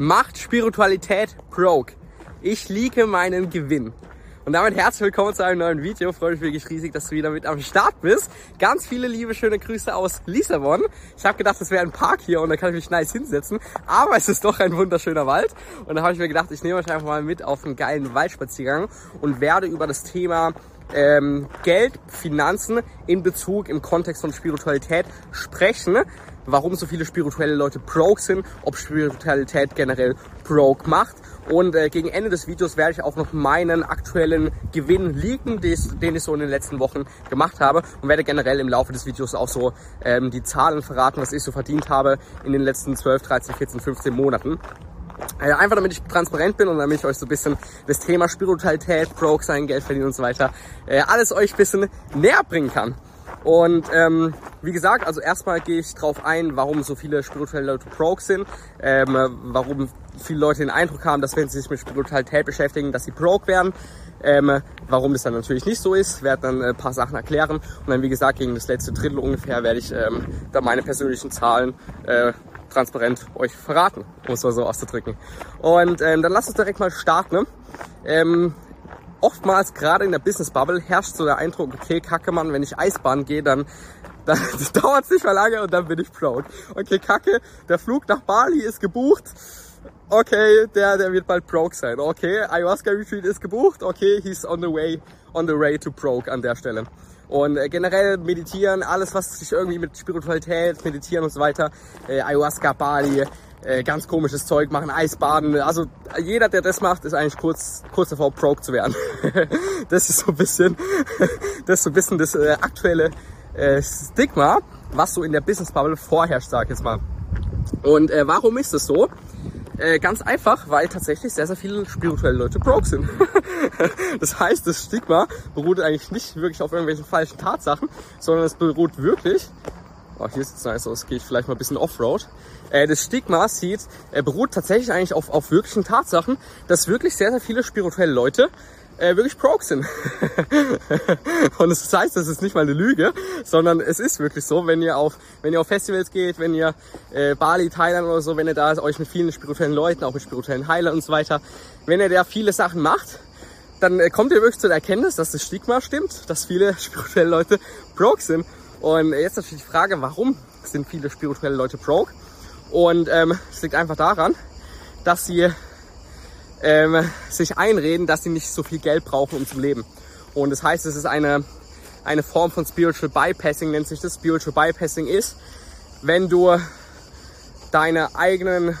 Macht Spiritualität broke. Ich liege meinen Gewinn. Und damit herzlich willkommen zu einem neuen Video. Freue mich wirklich riesig, dass du wieder mit am Start bist. Ganz viele liebe, schöne Grüße aus Lissabon. Ich habe gedacht, es wäre ein Park hier und da kann ich mich nice hinsetzen. Aber es ist doch ein wunderschöner Wald. Und da habe ich mir gedacht, ich nehme euch einfach mal mit auf einen geilen Waldspaziergang und werde über das Thema ähm, Geld, Finanzen in Bezug im Kontext von Spiritualität sprechen warum so viele spirituelle Leute broke sind, ob Spiritualität generell broke macht. Und äh, gegen Ende des Videos werde ich auch noch meinen aktuellen Gewinn leaken, den ich so in den letzten Wochen gemacht habe und werde generell im Laufe des Videos auch so ähm, die Zahlen verraten, was ich so verdient habe in den letzten 12, 13, 14, 15 Monaten. Also einfach damit ich transparent bin und damit ich euch so ein bisschen das Thema Spiritualität, Broke sein, Geld verdienen und so weiter, äh, alles euch ein bisschen näher bringen kann. Und ähm, wie gesagt, also erstmal gehe ich drauf ein, warum so viele spirituelle Leute broke sind, ähm, warum viele Leute den Eindruck haben, dass wenn sie sich mit Spiritualität beschäftigen, dass sie broke werden. Ähm, warum das dann natürlich nicht so ist, werde dann ein paar Sachen erklären und dann wie gesagt gegen das letzte Drittel ungefähr werde ich ähm, da meine persönlichen Zahlen äh, transparent euch verraten, um es mal so auszudrücken. Und ähm, dann lasst uns direkt mal starten. Ähm, oftmals gerade in der Business Bubble herrscht so der Eindruck, okay, kacke Mann, wenn ich Eisbahn gehe, dann, dann dauert es nicht mehr lange und dann bin ich proud. Okay, kacke, der Flug nach Bali ist gebucht. Okay, der, der wird bald broke sein. Okay, Ayahuasca Retreat ist gebucht. Okay, he's on the way, on the way to broke an der Stelle. Und äh, generell meditieren, alles was sich irgendwie mit Spiritualität, meditieren und so weiter, äh, Ayahuasca, Bali, äh, ganz komisches Zeug machen, Eisbaden. Also jeder, der das macht, ist eigentlich kurz, kurz davor, broke zu werden. das ist so ein bisschen, das ist so ein bisschen das äh, aktuelle äh, Stigma, was so in der Business Bubble vorherrscht, sag ich jetzt mal. Und äh, warum ist das so? Äh, ganz einfach, weil tatsächlich sehr, sehr viele spirituelle Leute broke sind. das heißt, das Stigma beruht eigentlich nicht wirklich auf irgendwelchen falschen Tatsachen, sondern es beruht wirklich Oh, hier sieht es nice aus, gehe ich vielleicht mal ein bisschen Offroad. Äh, das Stigma sieht, äh, beruht tatsächlich eigentlich auf, auf wirklichen Tatsachen, dass wirklich sehr, sehr viele spirituelle Leute äh, wirklich broke sind. und das heißt, das ist nicht mal eine Lüge, sondern es ist wirklich so, wenn ihr auf, wenn ihr auf Festivals geht, wenn ihr äh, Bali, Thailand oder so, wenn ihr da euch mit vielen spirituellen Leuten, auch mit spirituellen Heilern und so weiter, wenn ihr da viele Sachen macht, dann äh, kommt ihr wirklich zu der Erkenntnis, dass das Stigma stimmt, dass viele spirituelle Leute broke sind. Und jetzt natürlich die Frage, warum sind viele spirituelle Leute broke? Und ähm, es liegt einfach daran, dass sie ähm, sich einreden, dass sie nicht so viel Geld brauchen, um zu leben. Und das heißt, es ist eine, eine Form von Spiritual Bypassing, nennt sich das. Spiritual Bypassing ist, wenn du deine eigenen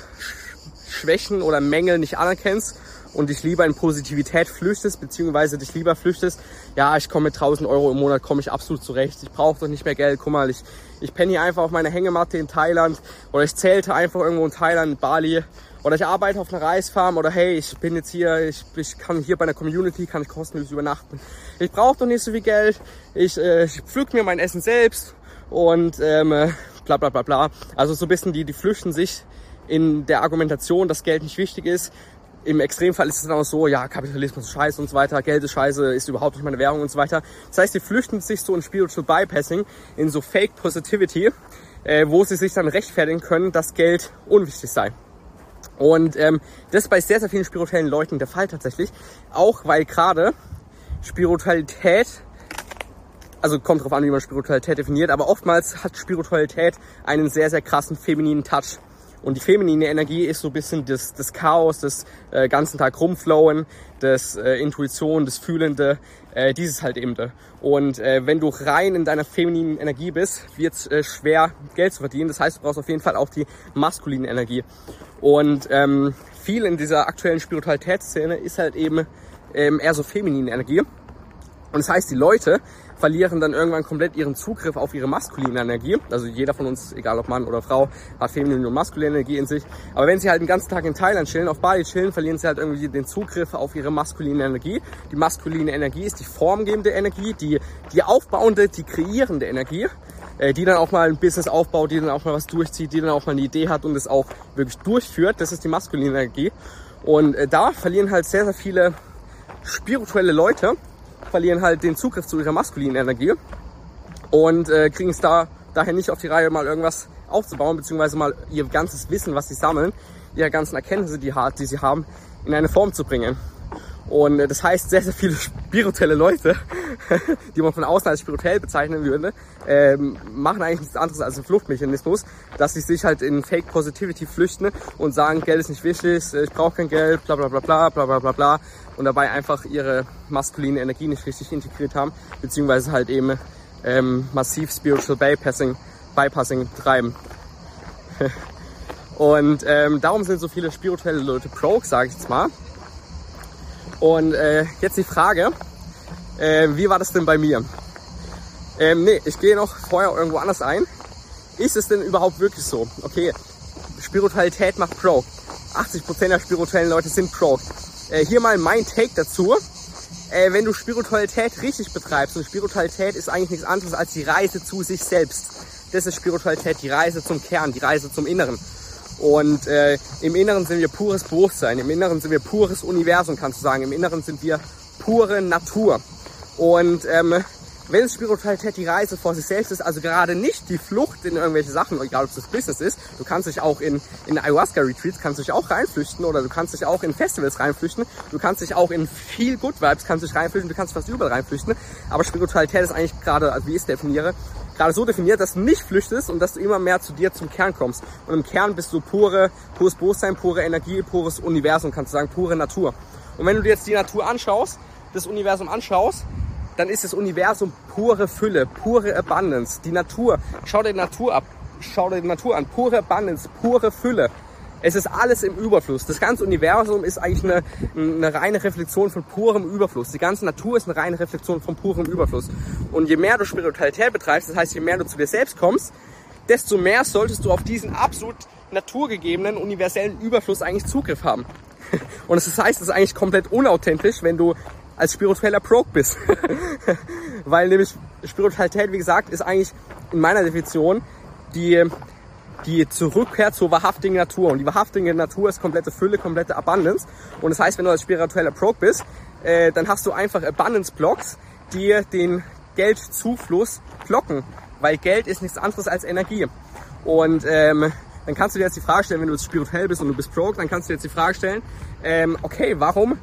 Schwächen oder Mängel nicht anerkennst und dich lieber in Positivität flüchtest, beziehungsweise dich lieber flüchtest, ja, ich komme mit 1000 Euro im Monat, komme ich absolut zurecht, ich brauche doch nicht mehr Geld, guck mal, ich, ich penne hier einfach auf meiner Hängematte in Thailand oder ich zählte einfach irgendwo in Thailand, in Bali. Oder ich arbeite auf einer Reisfarm oder hey, ich bin jetzt hier, ich, ich kann hier bei einer Community, kann ich kostenlos übernachten. Ich brauche doch nicht so viel Geld, ich, äh, ich pflück mir mein Essen selbst und ähm, äh, bla bla bla bla. Also so ein bisschen die, die flüchten sich in der Argumentation, dass Geld nicht wichtig ist, im Extremfall ist es dann auch so, ja, Kapitalismus ist scheiße und so weiter, Geld ist scheiße, ist überhaupt nicht meine Währung und so weiter. Das heißt, sie flüchten sich so in Spiritual Bypassing, in so Fake Positivity, äh, wo sie sich dann rechtfertigen können, dass Geld unwichtig sei. Und ähm, das ist bei sehr, sehr vielen spirituellen Leuten der Fall tatsächlich. Auch weil gerade Spiritualität, also kommt drauf an, wie man Spiritualität definiert, aber oftmals hat Spiritualität einen sehr, sehr krassen femininen Touch. Und die feminine Energie ist so ein bisschen das, das Chaos, das äh, ganzen Tag rumflowen, das äh, Intuition, das Fühlende, äh, dieses halt eben. Und äh, wenn du rein in deiner femininen Energie bist, wird es äh, schwer Geld zu verdienen. Das heißt, du brauchst auf jeden Fall auch die maskuline Energie. Und ähm, viel in dieser aktuellen Spiritualitätsszene ist halt eben ähm, eher so feminine Energie. Und das heißt, die Leute verlieren dann irgendwann komplett ihren Zugriff auf ihre maskuline Energie. Also jeder von uns, egal ob Mann oder Frau, hat feminine und maskuline Energie in sich. Aber wenn sie halt den ganzen Tag in Thailand chillen, auf Bali chillen, verlieren sie halt irgendwie den Zugriff auf ihre maskuline Energie. Die maskuline Energie ist die formgebende Energie, die, die aufbauende, die kreierende Energie äh, die dann auch mal ein Business aufbaut, die dann auch mal was durchzieht, die dann auch mal eine Idee hat und es auch wirklich durchführt. Das ist die maskuline Energie. Und äh, da verlieren halt sehr, sehr viele spirituelle Leute verlieren halt den Zugriff zu ihrer maskulinen Energie und äh, kriegen es da daher nicht auf die Reihe, mal irgendwas aufzubauen, beziehungsweise mal ihr ganzes Wissen, was sie sammeln, ihre ganzen Erkenntnisse, die, die sie haben, in eine Form zu bringen. Und äh, das heißt, sehr, sehr viele spirituelle Leute, die man von außen als spirituell bezeichnen würde, ähm, machen eigentlich nichts anderes als einen Fluchtmechanismus, dass sie sich halt in Fake Positivity flüchten und sagen, Geld ist nicht wichtig, ich brauche kein Geld, bla bla bla bla bla bla bla bla und dabei einfach ihre maskuline Energie nicht richtig integriert haben, beziehungsweise halt eben ähm, massiv Spiritual Bypassing, Bypassing betreiben. und ähm, darum sind so viele spirituelle Leute Broke, sage ich jetzt mal. Und äh, jetzt die Frage, äh, wie war das denn bei mir? Ähm, nee, ich gehe noch vorher irgendwo anders ein. Ist es denn überhaupt wirklich so? Okay, Spiritualität macht Pro. 80% der spirituellen Leute sind Pro. Äh, hier mal mein Take dazu. Äh, wenn du Spiritualität richtig betreibst, und Spiritualität ist eigentlich nichts anderes als die Reise zu sich selbst. Das ist Spiritualität, die Reise zum Kern, die Reise zum Inneren. Und äh, im Inneren sind wir pures Bewusstsein, im Inneren sind wir pures Universum, kannst du sagen. Im Inneren sind wir pure Natur. Und ähm, wenn Spiritualität die Reise vor sich selbst ist, also gerade nicht die Flucht in irgendwelche Sachen, egal ob es das Business ist, du kannst dich auch in, in Ayahuasca-Retreats, kannst dich auch reinflüchten oder du kannst dich auch in Festivals reinflüchten, du kannst dich auch in viel Good Vibes kannst dich reinflüchten, du kannst fast überall reinflüchten, aber Spiritualität ist eigentlich gerade, also wie ich es definiere, gerade so definiert, dass du nicht flüchtest und dass du immer mehr zu dir zum Kern kommst. Und im Kern bist du pure, pures Bewusstsein, pure Energie, pures Universum, kannst du sagen, pure Natur. Und wenn du dir jetzt die Natur anschaust, das Universum anschaust, dann ist das Universum pure Fülle, pure Abundance. Die Natur, schau dir die Natur ab, schau dir die Natur an, pure Abundance, pure Fülle. Es ist alles im Überfluss. Das ganze Universum ist eigentlich eine, eine reine Reflexion von purem Überfluss. Die ganze Natur ist eine reine Reflexion von purem Überfluss. Und je mehr du Spiritualität betreibst, das heißt, je mehr du zu dir selbst kommst, desto mehr solltest du auf diesen absolut naturgegebenen, universellen Überfluss eigentlich Zugriff haben. Und das heißt, es ist eigentlich komplett unauthentisch, wenn du als spiritueller Broke bist. Weil nämlich Spiritualität, wie gesagt, ist eigentlich in meiner Definition die die Zurückkehr zur wahrhaftigen Natur. Und die wahrhaftige Natur ist komplette Fülle, komplette Abundance. Und das heißt, wenn du als spiritueller Broke bist, äh, dann hast du einfach Abundance-Blocks, die den Geldzufluss blocken. Weil Geld ist nichts anderes als Energie. Und ähm, dann kannst du dir jetzt die Frage stellen, wenn du jetzt spirituell bist und du bist broke, dann kannst du dir jetzt die Frage stellen, ähm, okay, warum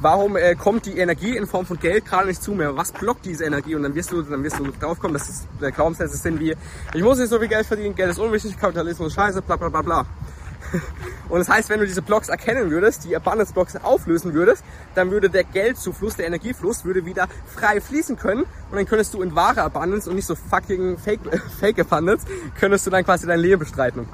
warum äh, kommt die Energie in Form von Geld gerade nicht zu mir? Was blockt diese Energie? Und dann wirst du, dann wirst du drauf kommen, dass es äh, Glaubenssätze sind wie, ich muss nicht so viel Geld verdienen, Geld ist unwichtig, Kapitalismus scheiße, bla bla bla bla. Und das heißt, wenn du diese Blocks erkennen würdest, die Abundance Blocks auflösen würdest, dann würde der Geldzufluss, der Energiefluss, würde wieder frei fließen können und dann könntest du in wahre Abundance und nicht so fucking Fake, Fake Abundance, könntest du dann quasi dein Leben bestreiten.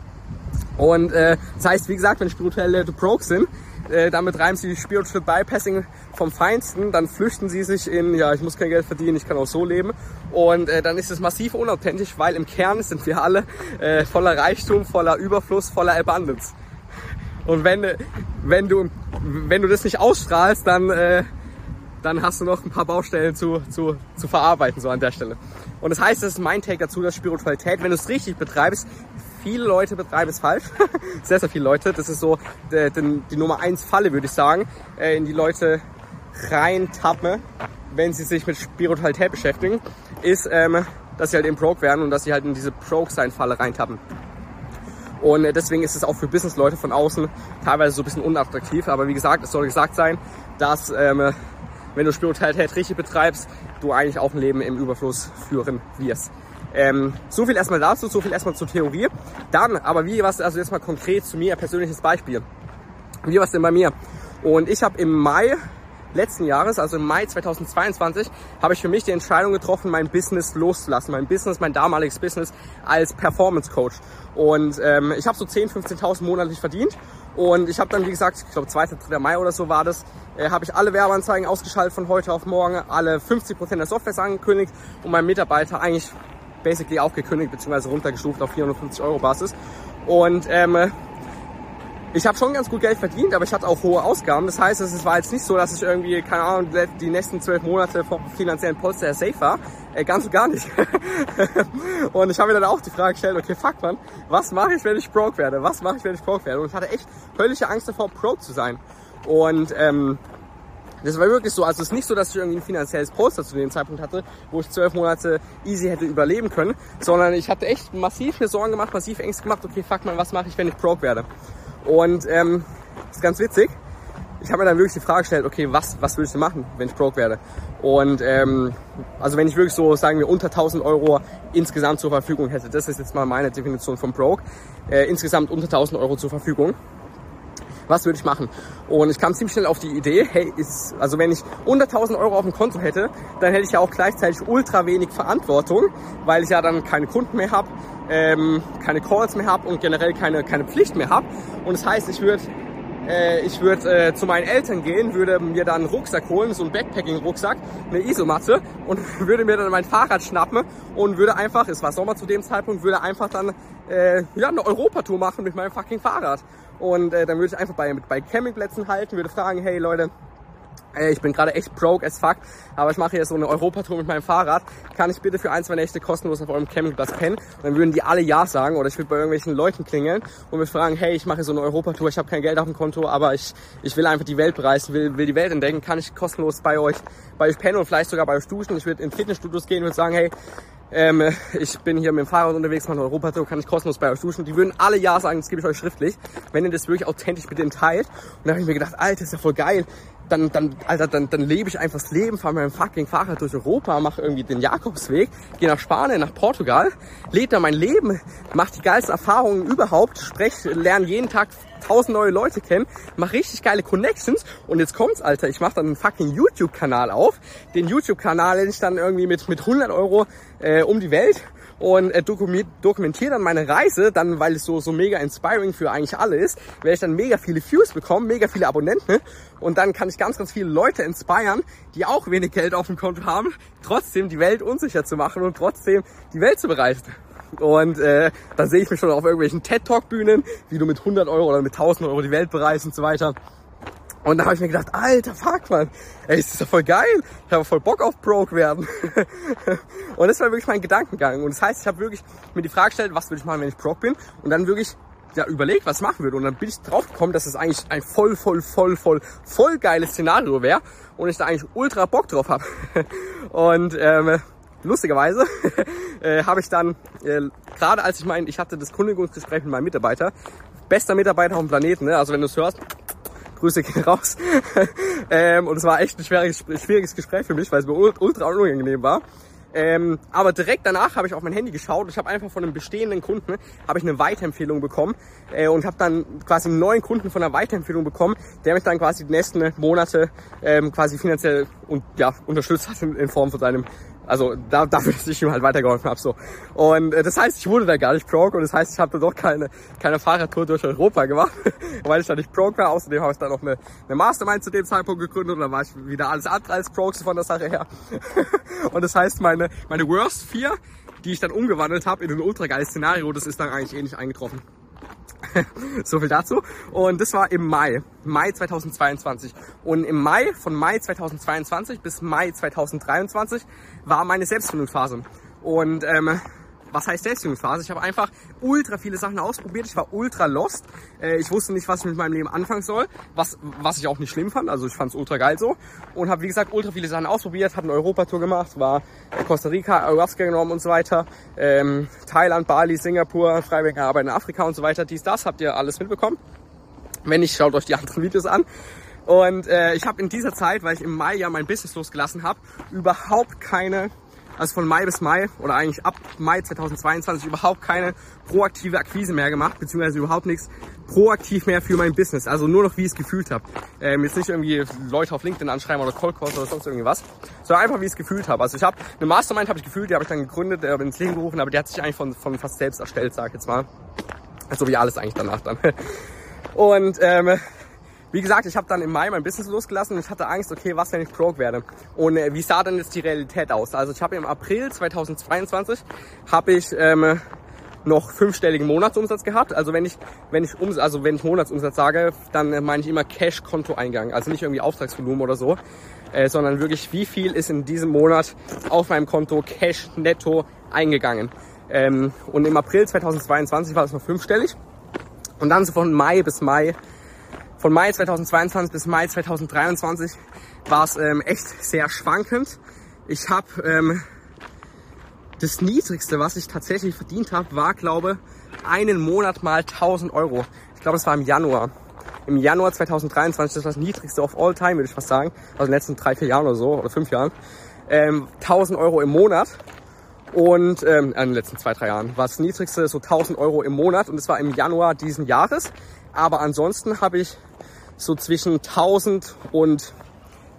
Und äh, das heißt, wie gesagt, wenn spirituelle broke sind, äh, damit reimen sie Spiritual Bypassing vom Feinsten, dann flüchten sie sich in, ja, ich muss kein Geld verdienen, ich kann auch so leben. Und äh, dann ist es massiv unauthentisch, weil im Kern sind wir alle äh, voller Reichtum, voller Überfluss, voller Abundance. Und wenn, wenn, du, wenn du das nicht ausstrahlst, dann, äh, dann hast du noch ein paar Baustellen zu, zu, zu verarbeiten, so an der Stelle. Und das heißt, das ist mein Take dazu, dass Spiritualität, wenn du es richtig betreibst, viele Leute betreiben es falsch. sehr, sehr viele Leute. Das ist so die, die, die Nummer eins Falle, würde ich sagen, äh, in die Leute reintappen, wenn sie sich mit Spiritualität beschäftigen, ist, ähm, dass sie halt eben broke werden und dass sie halt in diese Broke-Sein-Falle reintappen. Und äh, deswegen ist es auch für Business-Leute von außen teilweise so ein bisschen unattraktiv. Aber wie gesagt, es soll gesagt sein, dass ähm, wenn du Spiritualität richtig betreibst, du eigentlich auch ein Leben im Überfluss führen wirst. Ähm, so viel erstmal dazu, so viel erstmal zur Theorie. Dann, aber wie was also jetzt mal konkret zu mir, persönliches Beispiel. Wie war es denn bei mir? Und ich habe im Mai letzten Jahres, also im Mai 2022, habe ich für mich die Entscheidung getroffen, mein Business loszulassen. Mein Business, mein damaliges Business als Performance Coach. Und ähm, ich habe so 10.000, 15.000 monatlich verdient. Und ich habe dann, wie gesagt, ich glaube 2. 3. Mai oder so war das, äh, habe ich alle Werbeanzeigen ausgeschaltet von heute auf morgen, alle 50% der Software angekündigt und meinem Mitarbeiter eigentlich basically auch gekündigt bzw. runtergestuft auf 450 Euro Basis. Und ähm, ich habe schon ganz gut Geld verdient, aber ich hatte auch hohe Ausgaben. Das heißt, es war jetzt nicht so, dass ich irgendwie, keine Ahnung, die nächsten zwölf Monate vom finanziellen Polster safe war. Äh, ganz und gar nicht. und ich habe mir dann auch die Frage gestellt, okay, fuck man, was mache ich, wenn ich broke werde? Was mache ich, wenn ich broke werde? Und ich hatte echt höllische Angst davor, broke zu sein. Und ähm, das war wirklich so. Also es ist nicht so, dass ich irgendwie ein finanzielles Poster zu dem Zeitpunkt hatte, wo ich zwölf Monate easy hätte überleben können, sondern ich hatte echt massiv mir Sorgen gemacht, massiv Ängste gemacht, okay, fuck mal, was mache ich, wenn ich broke werde? Und ähm, ist ganz witzig. Ich habe mir dann wirklich die Frage gestellt, okay, was, was würde ich machen, wenn ich broke werde? Und ähm, also wenn ich wirklich so, sagen wir, unter 1000 Euro insgesamt zur Verfügung hätte, das ist jetzt mal meine Definition von broke, äh, insgesamt unter 1000 Euro zur Verfügung, was würde ich machen? Und ich kam ziemlich schnell auf die Idee, hey, ist, also wenn ich unter 1000 Euro auf dem Konto hätte, dann hätte ich ja auch gleichzeitig ultra wenig Verantwortung, weil ich ja dann keine Kunden mehr habe, ähm, keine Calls mehr habe und generell keine, keine Pflicht mehr habe. Und das heißt, ich würde äh, ich würde äh, zu meinen Eltern gehen, würde mir dann einen Rucksack holen, so einen Backpacking-Rucksack, eine Isomatte und würde mir dann mein Fahrrad schnappen und würde einfach, es war Sommer zu dem Zeitpunkt, würde einfach dann äh, ja, eine Europatour machen mit meinem fucking Fahrrad. Und äh, dann würde ich einfach bei, bei Campingplätzen halten, würde fragen, hey Leute, äh, ich bin gerade echt broke as fuck, aber ich mache hier so eine Europatour mit meinem Fahrrad. Kann ich bitte für ein, zwei Nächte kostenlos auf eurem Campingplatz pennen? Und dann würden die alle Ja sagen oder ich würde bei irgendwelchen Leuten klingeln und mich fragen, hey, ich mache so eine Europatour, ich habe kein Geld auf dem Konto, aber ich, ich will einfach die Welt bereisen, will, will die Welt entdecken, kann ich kostenlos bei euch, bei euch pennen und vielleicht sogar bei euch duschen. Ich würde in Fitnessstudios gehen und sagen, hey, ähm, ich bin hier mit dem Fahrrad unterwegs, mache Europatour, kann ich kostenlos bei euch duschen. Die würden alle Ja sagen, das gebe ich euch schriftlich, wenn ihr das wirklich authentisch mit dem teilt. Und da habe ich mir gedacht, Alter, ist ja voll geil. Dann, dann, Alter, dann, dann lebe ich einfach das Leben, fahre mit meinem fucking Fahrrad durch Europa, mache irgendwie den Jakobsweg, gehe nach Spanien, nach Portugal, lebe da mein Leben, mache die geilsten Erfahrungen überhaupt, spreche, lerne jeden Tag tausend neue Leute kennen, mache richtig geile Connections und jetzt kommt's, Alter, ich mache dann einen fucking YouTube-Kanal auf. Den YouTube-Kanal nenne ich dann irgendwie mit, mit 100 Euro äh, um die Welt und äh, dokumentiere dann meine Reise, dann weil es so, so mega inspiring für eigentlich alle ist, werde ich dann mega viele Views bekommen, mega viele Abonnenten und dann kann ich ganz, ganz viele Leute inspirieren, die auch wenig Geld auf dem Konto haben, trotzdem die Welt unsicher zu machen und trotzdem die Welt zu bereisen. Und äh, dann sehe ich mich schon auf irgendwelchen TED-Talk-Bühnen, wie du mit 100 Euro oder mit 1000 Euro die Welt bereist und so weiter. Und da habe ich mir gedacht, alter fuck, man, ey, ist das doch voll geil. Ich habe voll Bock auf Broke werden. und das war wirklich mein Gedankengang. Und das heißt, ich habe wirklich mir die Frage gestellt, was würde ich machen, wenn ich Broke bin? Und dann wirklich ja, überlegt, was machen würde. Und dann bin ich drauf gekommen, dass es das eigentlich ein voll, voll, voll, voll, voll geiles Szenario wäre und ich da eigentlich ultra Bock drauf habe. und ähm, lustigerweise äh, habe ich dann, äh, gerade als ich mein, ich hatte das Kündigungsgespräch mit meinem Mitarbeiter, bester Mitarbeiter auf dem Planeten, ne? also wenn du es hörst, Grüße gehen raus. ähm, und es war echt ein schwieriges, schwieriges Gespräch für mich, weil es mir ultra unangenehm war. Ähm, aber direkt danach habe ich auf mein Handy geschaut ich habe einfach von einem bestehenden Kunden habe ich eine Weiterempfehlung bekommen äh, und habe dann quasi einen neuen Kunden von einer Weiterempfehlung bekommen, der mich dann quasi die nächsten Monate ähm, quasi finanziell und ja unterstützt hat in, in Form von seinem also da, dafür, dass ich ihm halt weitergeholfen habe. So. Und äh, das heißt, ich wurde da gar nicht broke und das heißt, ich habe da doch keine, keine Fahrradtour durch Europa gemacht, weil ich da nicht broke war. Außerdem habe ich dann noch eine, eine Mastermind zu dem Zeitpunkt gegründet und dann war ich wieder alles andere als broke von der Sache her. und das heißt, meine, meine Worst 4, die ich dann umgewandelt habe in ein ultra geiles Szenario, das ist dann eigentlich eh nicht eingetroffen. so viel dazu. Und das war im Mai, Mai 2022. Und im Mai, von Mai 2022 bis Mai 2023 war meine Selbstfindungsphase. Und ähm, was heißt Selbstfindungsphase? Ich habe einfach ultra viele Sachen ausprobiert. Ich war ultra lost. Äh, ich wusste nicht, was ich mit meinem Leben anfangen soll, was, was ich auch nicht schlimm fand. Also ich fand es ultra geil so. Und habe, wie gesagt, ultra viele Sachen ausprobiert, habe eine Europatour gemacht, war Costa Rica, Ayahuasca genommen und so weiter. Ähm, Thailand, Bali, Singapur, Freiwillige Arbeit in Afrika und so weiter. Dies, das habt ihr alles mitbekommen. Wenn nicht, schaut euch die anderen Videos an. Und äh, ich habe in dieser Zeit, weil ich im Mai ja mein Business losgelassen habe, überhaupt keine also von Mai bis Mai oder eigentlich ab Mai 2022 überhaupt keine proaktive Akquise mehr gemacht, beziehungsweise überhaupt nichts proaktiv mehr für mein Business. Also nur noch wie ich es gefühlt habe. Ähm, jetzt nicht irgendwie Leute auf LinkedIn anschreiben oder Cold Calls oder sonst irgendwas, sondern einfach wie ich es gefühlt habe. Also ich habe eine Mastermind habe ich gefühlt, die habe ich dann gegründet, äh, ins Leben gerufen, aber die hat sich eigentlich von, von fast selbst erstellt, sag ich jetzt mal. So wie alles eigentlich danach dann. Und ähm, wie gesagt, ich habe dann im Mai mein Business losgelassen und ich hatte Angst, okay, was, wenn ich broke werde? Und äh, wie sah dann jetzt die Realität aus? Also ich habe im April 2022 habe ich ähm, noch fünfstelligen Monatsumsatz gehabt. Also wenn ich, wenn ich Ums also wenn ich Monatsumsatz sage, dann äh, meine ich immer Cash-Kontoeingang. Also nicht irgendwie Auftragsvolumen oder so, äh, sondern wirklich, wie viel ist in diesem Monat auf meinem Konto Cash netto eingegangen. Ähm, und im April 2022 war es noch fünfstellig. Und dann so von Mai bis Mai von Mai 2022 bis Mai 2023 war es ähm, echt sehr schwankend. Ich habe ähm, das Niedrigste, was ich tatsächlich verdient habe, war, glaube einen Monat mal 1000 Euro. Ich glaube, es war im Januar. Im Januar 2023, das war das niedrigste of all time, würde ich fast sagen. Also in den letzten drei, vier Jahren oder so, oder fünf Jahren. Ähm, 1000 Euro im Monat. Und ähm, in den letzten zwei, drei Jahren war das niedrigste so 1000 Euro im Monat. Und das war im Januar diesen Jahres. Aber ansonsten habe ich so zwischen 1000 und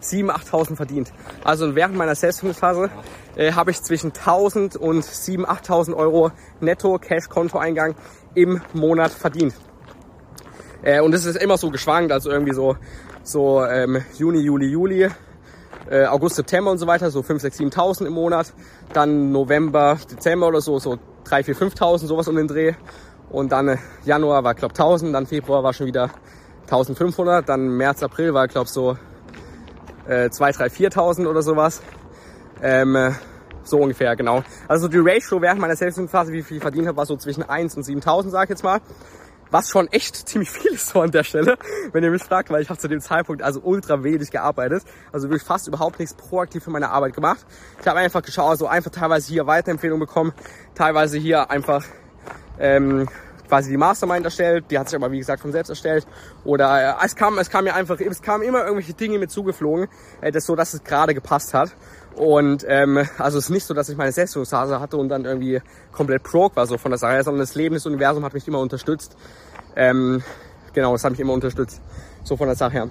7.000, 8.000 verdient. Also während meiner Selbstfindungsphase äh, habe ich zwischen 1.000 und 7.000, 8.000 Euro netto Cash-Kontoeingang im Monat verdient. Äh, und es ist immer so geschwankt, also irgendwie so, so ähm, Juni, Juli, Juli, äh, August, September und so weiter, so 5, 6, 7.000 im Monat. Dann November, Dezember oder so, so 3, 4, 5.000, sowas um den Dreh. Und dann äh, Januar war, glaube 1.000, dann Februar war schon wieder 1.500, dann März, April war, glaube so äh, 2, 3, 4.000 oder sowas. Ähm, äh, so ungefähr, genau. Also die Ratio während meiner Selbstständigungsphase, wie viel ich verdient habe, war so zwischen 1 und 7.000, sag ich jetzt mal. Was schon echt ziemlich viel ist so an der Stelle, wenn ihr mich fragt, weil ich habe zu dem Zeitpunkt also ultra wenig gearbeitet. Also wirklich fast überhaupt nichts proaktiv für meine Arbeit gemacht. Ich habe einfach geschaut, also einfach teilweise hier Weiterempfehlungen bekommen, teilweise hier einfach ähm, quasi die Mastermind erstellt, die hat sich aber wie gesagt von selbst erstellt. Oder äh, es kam, es kam mir einfach, es kamen immer irgendwelche Dinge mit zugeflogen, äh, das so, dass es gerade gepasst hat. Und ähm, also es ist nicht so, dass ich meine Selbstfindungsphase hatte und dann irgendwie komplett broke war so von der Sache, sondern das Leben, das Universum hat mich immer unterstützt. Ähm, genau, das hat mich immer unterstützt, so von der Sache her.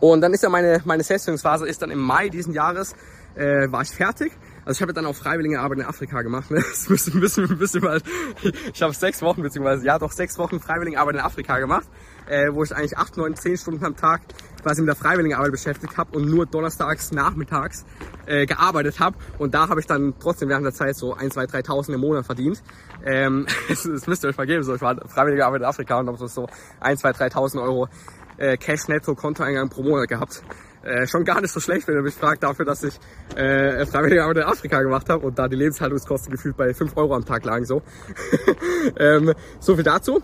Und dann ist ja meine, meine Selbstfindungsphase ist dann im Mai diesen Jahres, äh, war ich fertig also ich habe dann auch freiwillige Arbeit in Afrika gemacht. Ne? Das müssen, müssen, müssen mal, ich habe sechs Wochen, beziehungsweise ja doch sechs Wochen freiwillige Arbeit in Afrika gemacht, äh, wo ich eigentlich acht, neun, zehn Stunden am Tag quasi mit der freiwilligen Arbeit beschäftigt habe und nur donnerstags nachmittags äh, gearbeitet habe. Und da habe ich dann trotzdem während der Zeit so ein, zwei, 3.000 im Monat verdient. Ähm, das, das müsst ihr euch mal geben. So, ich war freiwillige Arbeit in Afrika und habe so ein, zwei, 3.000 Euro äh, Cash-Netto-Kontoeingang pro Monat gehabt. Äh, schon gar nicht so schlecht, wenn ihr mich fragt, dafür, dass ich äh, freiwillige Arbeit in Afrika gemacht habe und da die Lebenshaltungskosten gefühlt bei 5 Euro am Tag lagen. So, ähm, so viel dazu.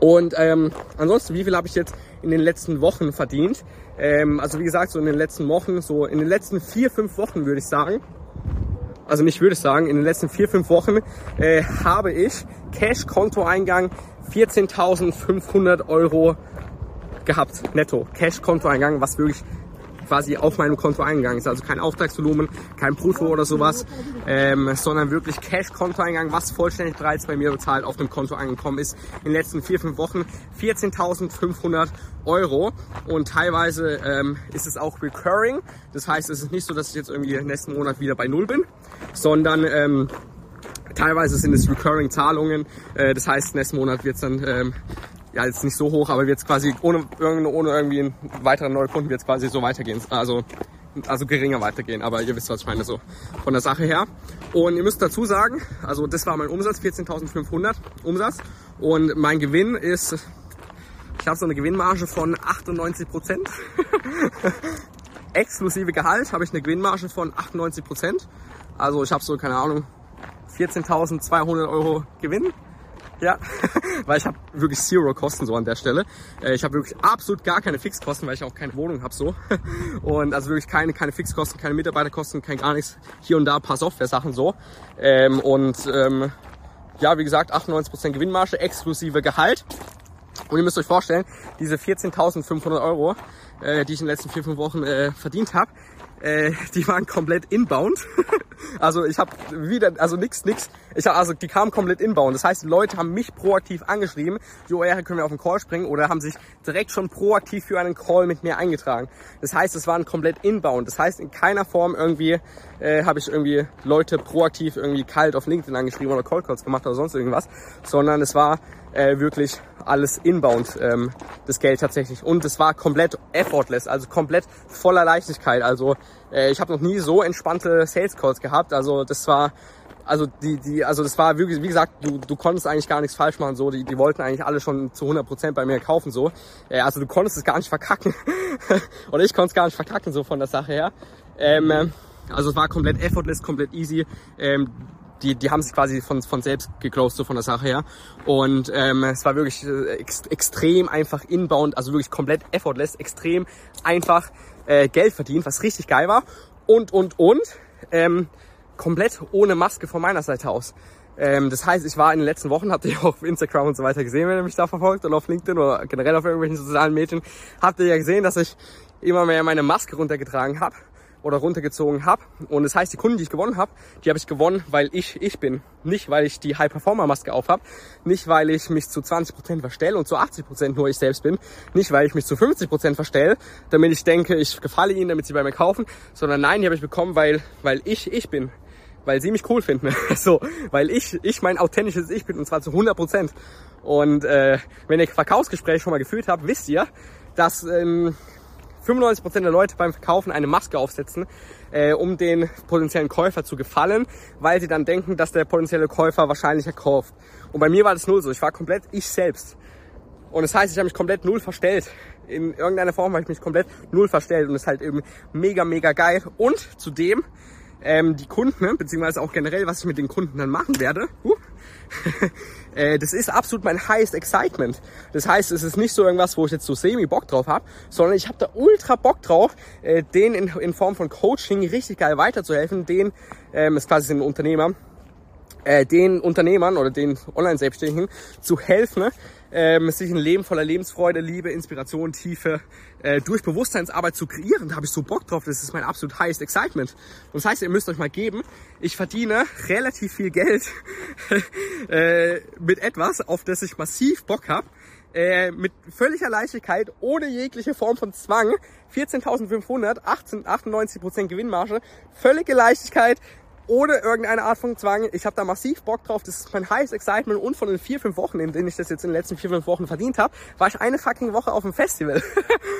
Und ähm, ansonsten, wie viel habe ich jetzt in den letzten Wochen verdient? Ähm, also wie gesagt, so in den letzten Wochen, so in den letzten vier, fünf Wochen würde ich sagen, also nicht würde ich sagen, in den letzten vier, fünf Wochen äh, habe ich Cash-Kontoeingang 14.500 Euro gehabt, netto. Cash-Kontoeingang, was wirklich quasi auf meinem Konto eingegangen ist. Also kein Auftragsvolumen, kein Brutto oder sowas, ähm, sondern wirklich Cash-Kontoeingang, was vollständig bereits bei mir bezahlt auf dem Konto angekommen ist. In den letzten vier, fünf Wochen 14.500 Euro und teilweise ähm, ist es auch recurring. Das heißt, es ist nicht so, dass ich jetzt irgendwie nächsten Monat wieder bei Null bin, sondern ähm, teilweise sind es recurring Zahlungen. Äh, das heißt, nächsten Monat wird es dann ähm, ja jetzt nicht so hoch, aber es quasi ohne, ohne irgendwie einen weiteren wird es quasi so weitergehen. Also also geringer weitergehen, aber ihr wisst, was ich meine, so von der Sache her. Und ihr müsst dazu sagen, also das war mein Umsatz, 14.500 Umsatz und mein Gewinn ist, ich habe so eine Gewinnmarge von 98 Prozent. Exklusive Gehalt habe ich eine Gewinnmarge von 98 Prozent. Also ich habe so, keine Ahnung, 14.200 Euro Gewinn ja, weil ich habe wirklich zero Kosten so an der Stelle. Äh, ich habe wirklich absolut gar keine Fixkosten, weil ich auch keine Wohnung habe so. Und also wirklich keine, keine Fixkosten, keine Mitarbeiterkosten, kein gar nichts. Hier und da ein paar Software-Sachen so. Ähm, und ähm, ja, wie gesagt, 98% Gewinnmarge, exklusive Gehalt. Und ihr müsst euch vorstellen, diese 14.500 Euro, äh, die ich in den letzten vier, fünf Wochen äh, verdient habe, äh, die waren komplett inbound. also ich habe wieder, also nix, nix. Ich hab, also die kamen komplett inbound. Das heißt, die Leute haben mich proaktiv angeschrieben, jo, ja, können wir auf den Call springen oder haben sich direkt schon proaktiv für einen Call mit mir eingetragen. Das heißt, es waren komplett inbound. Das heißt, in keiner Form irgendwie äh, habe ich irgendwie Leute proaktiv irgendwie kalt auf LinkedIn angeschrieben oder Call Calls gemacht oder sonst irgendwas, sondern es war äh, wirklich alles inbound, ähm, das Geld tatsächlich. Und es war komplett effortless, also komplett voller Leichtigkeit. Also äh, ich habe noch nie so entspannte Sales Calls gehabt. Also das war also die, die, also das war wirklich, wie gesagt, du, du konntest eigentlich gar nichts falsch machen, so, die, die wollten eigentlich alle schon zu 100 Prozent bei mir kaufen, so, äh, also du konntest es gar nicht verkacken, oder ich konnte es gar nicht verkacken, so von der Sache her, ähm, also es war komplett effortless, komplett easy, ähm, die, die haben sich quasi von, von selbst geclosed, so von der Sache her. Und ähm, es war wirklich äh, ex extrem einfach inbound, also wirklich komplett effortless, extrem einfach äh, Geld verdient, was richtig geil war. Und, und, und, ähm, komplett ohne Maske von meiner Seite aus. Ähm, das heißt, ich war in den letzten Wochen, habt ihr auch auf Instagram und so weiter gesehen, wenn ihr mich da verfolgt oder auf LinkedIn oder generell auf irgendwelchen sozialen Medien, habt ihr ja gesehen, dass ich immer mehr meine Maske runtergetragen habe oder runtergezogen habe. Und das heißt, die Kunden, die ich gewonnen habe, die habe ich gewonnen, weil ich ich bin. Nicht, weil ich die High-Performer-Maske auf habe. Nicht, weil ich mich zu 20% verstelle und zu 80% nur ich selbst bin. Nicht, weil ich mich zu 50% verstelle, damit ich denke, ich gefalle ihnen, damit sie bei mir kaufen. Sondern nein, die habe ich bekommen, weil, weil ich ich bin weil sie mich cool finden. so, weil ich, ich mein authentisches Ich bin und zwar zu 100 Prozent. Und äh, wenn ihr Verkaufsgespräche schon mal geführt habt, wisst ihr, dass ähm, 95 Prozent der Leute beim Verkaufen eine Maske aufsetzen, äh, um den potenziellen Käufer zu gefallen, weil sie dann denken, dass der potenzielle Käufer wahrscheinlicher kauft. Und bei mir war das null so. Ich war komplett ich selbst. Und das heißt, ich habe mich komplett null verstellt. In irgendeiner Form habe ich mich komplett null verstellt und das ist halt eben mega, mega geil. Und zudem ähm, die Kunden, beziehungsweise auch generell, was ich mit den Kunden dann machen werde, uh, das ist absolut mein highest excitement. Das heißt, es ist nicht so irgendwas, wo ich jetzt so semi Bock drauf habe, sondern ich habe da ultra Bock drauf, äh, denen in, Form von Coaching richtig geil weiterzuhelfen, den, ähm, ist quasi ein Unternehmer, äh, den Unternehmern oder den Online-Selbstständigen zu helfen, ähm, sich ein Leben voller Lebensfreude, Liebe, Inspiration, Tiefe äh, durch Bewusstseinsarbeit zu kreieren. Da habe ich so Bock drauf. Das ist mein absolut highest excitement. Und das heißt, ihr müsst euch mal geben, ich verdiene relativ viel Geld äh, mit etwas, auf das ich massiv Bock habe. Äh, mit völliger Leichtigkeit, ohne jegliche Form von Zwang, 14.500, 98% Gewinnmarge, völlige Leichtigkeit, ohne irgendeine Art von Zwang. Ich habe da massiv Bock drauf. Das ist mein highest excitement. Und von den vier, fünf Wochen, in denen ich das jetzt in den letzten vier, fünf Wochen verdient habe, war ich eine fucking Woche auf dem Festival,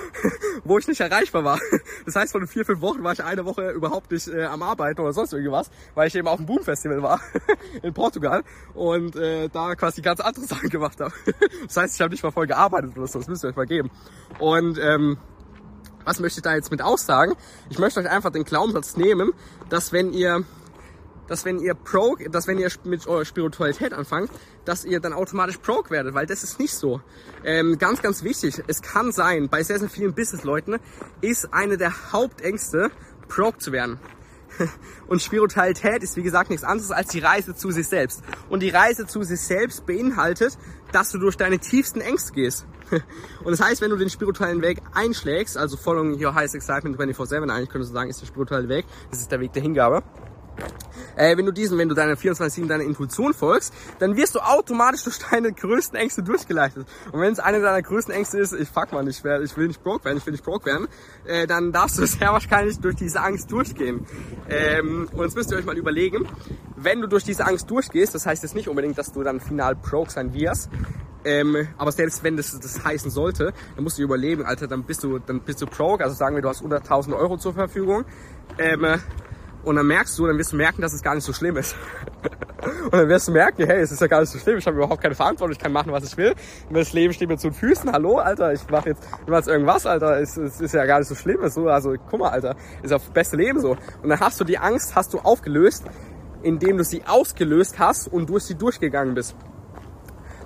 wo ich nicht erreichbar war. Das heißt, von den vier, fünf Wochen war ich eine Woche überhaupt nicht äh, am Arbeiten oder sonst irgendwas, weil ich eben auf dem Boom Festival war in Portugal und äh, da quasi ganz andere Sachen gemacht habe. das heißt, ich habe nicht mal voll gearbeitet oder so. Das müsst ihr euch mal geben. Und ähm, was möchte ich da jetzt mit aussagen? Ich möchte euch einfach den Glaubenssatz nehmen, dass wenn ihr dass wenn ihr Pro, dass wenn ihr mit eurer Spiritualität anfangt, dass ihr dann automatisch Pro werdet, weil das ist nicht so. Ähm, ganz, ganz wichtig, es kann sein, bei sehr, sehr vielen Businessleuten ist eine der Hauptängste, Pro zu werden. Und Spiritualität ist wie gesagt nichts anderes als die Reise zu sich selbst. Und die Reise zu sich selbst beinhaltet, dass du durch deine tiefsten Ängste gehst. Und das heißt, wenn du den spirituellen Weg einschlägst, also Following Your Highest Excitement 24-7, eigentlich könntest du sagen, ist der spirituelle Weg, das ist der Weg der Hingabe äh, wenn du diesen, wenn du deiner 24-7 deiner Intuition folgst, dann wirst du automatisch durch deine größten Ängste durchgeleitet. Und wenn es eine deiner größten Ängste ist, ich fuck man, ich, wär, ich will nicht broke werden, ich will nicht broke werden, äh, dann darfst du sehr wahrscheinlich durch diese Angst durchgehen. Ähm, und jetzt müsst ihr euch mal überlegen, wenn du durch diese Angst durchgehst, das heißt jetzt nicht unbedingt, dass du dann final broke sein wirst, ähm, aber selbst wenn das, das heißen sollte, dann musst du überleben, Alter, dann bist du, dann bist du broke, also sagen wir, du hast 100.000 Euro zur Verfügung. Ähm, und dann merkst du, dann wirst du merken, dass es gar nicht so schlimm ist. und dann wirst du merken, hey, es ist ja gar nicht so schlimm, ich habe überhaupt keine Verantwortung, ich kann machen, was ich will. Das Leben steht mir zu den Füßen, hallo, Alter, ich mache jetzt niemals irgendwas, Alter, es, es ist ja gar nicht so schlimm. So, also guck mal, Alter, ist ja das beste Leben so. Und dann hast du die Angst, hast du aufgelöst, indem du sie ausgelöst hast und durch sie durchgegangen bist.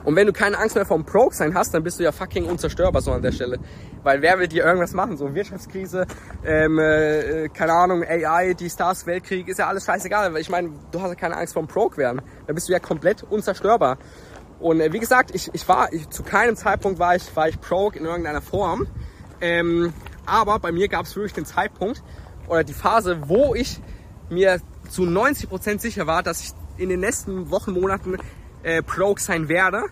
Und wenn du keine Angst mehr vom Broke sein hast, dann bist du ja fucking unzerstörbar so an der Stelle. Weil wer will dir irgendwas machen? So Wirtschaftskrise, ähm, äh, keine Ahnung, AI, die Stars, Weltkrieg, ist ja alles scheißegal. Weil ich meine, du hast ja keine Angst vom Broke werden. Da bist du ja komplett unzerstörbar. Und äh, wie gesagt, ich, ich war, ich, zu keinem Zeitpunkt war ich, war ich broke in irgendeiner Form. Ähm, aber bei mir gab es wirklich den Zeitpunkt oder die Phase, wo ich mir zu 90% sicher war, dass ich in den nächsten Wochen, Monaten äh, broke sein werde.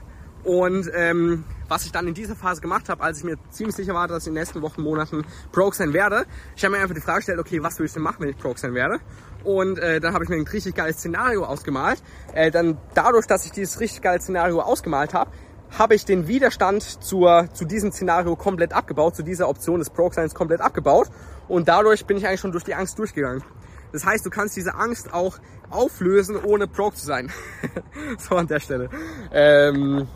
Und ähm, was ich dann in dieser Phase gemacht habe, als ich mir ziemlich sicher war, dass ich in den nächsten Wochen, Monaten broke sein werde, ich habe mir einfach die Frage gestellt, okay, was will ich denn machen, wenn ich broke sein werde? Und äh, dann habe ich mir ein richtig geiles Szenario ausgemalt. Äh, dann dadurch, dass ich dieses richtig geile Szenario ausgemalt habe, habe ich den Widerstand zur, zu diesem Szenario komplett abgebaut, zu dieser Option des Broke-Seins komplett abgebaut. Und dadurch bin ich eigentlich schon durch die Angst durchgegangen. Das heißt, du kannst diese Angst auch auflösen, ohne broke zu sein. so an der Stelle. Ähm,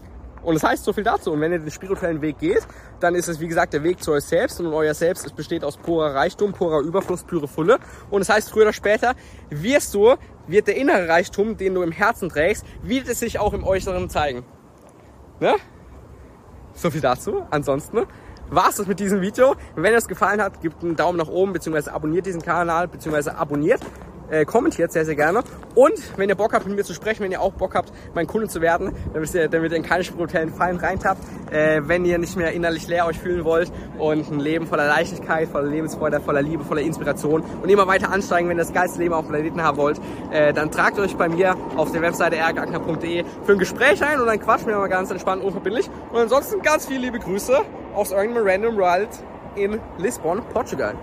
und das heißt so viel dazu. Und wenn ihr den spirituellen Weg geht, dann ist es wie gesagt der Weg zu euch selbst. Und euer Selbst es besteht aus purer Reichtum, purer Überfluss, pure Fülle. Und das heißt, früher oder später wirst du, wird der innere Reichtum, den du im Herzen trägst, wird es sich auch im Äußeren zeigen. Ne? So viel dazu. Ansonsten war's das mit diesem Video. Wenn es gefallen hat, gebt einen Daumen nach oben, beziehungsweise abonniert diesen Kanal, beziehungsweise abonniert äh, kommentiert sehr, sehr gerne. Und wenn ihr Bock habt, mit mir zu sprechen, wenn ihr auch Bock habt, mein Kunde zu werden, damit ihr, damit ihr in keine spirituellen Fallen reintappt, äh, wenn ihr nicht mehr innerlich leer euch fühlen wollt und ein Leben voller Leichtigkeit, voller Lebensfreude, voller Liebe, voller Inspiration und immer weiter ansteigen, wenn ihr das geilste Leben auf dem Planeten haben wollt, äh, dann tragt euch bei mir auf der Webseite ergagner.de für ein Gespräch ein und dann quatschen wir mal ganz entspannt und unverbindlich. Und ansonsten ganz viele liebe Grüße aus irgendeinem Random World in Lisbon, Portugal.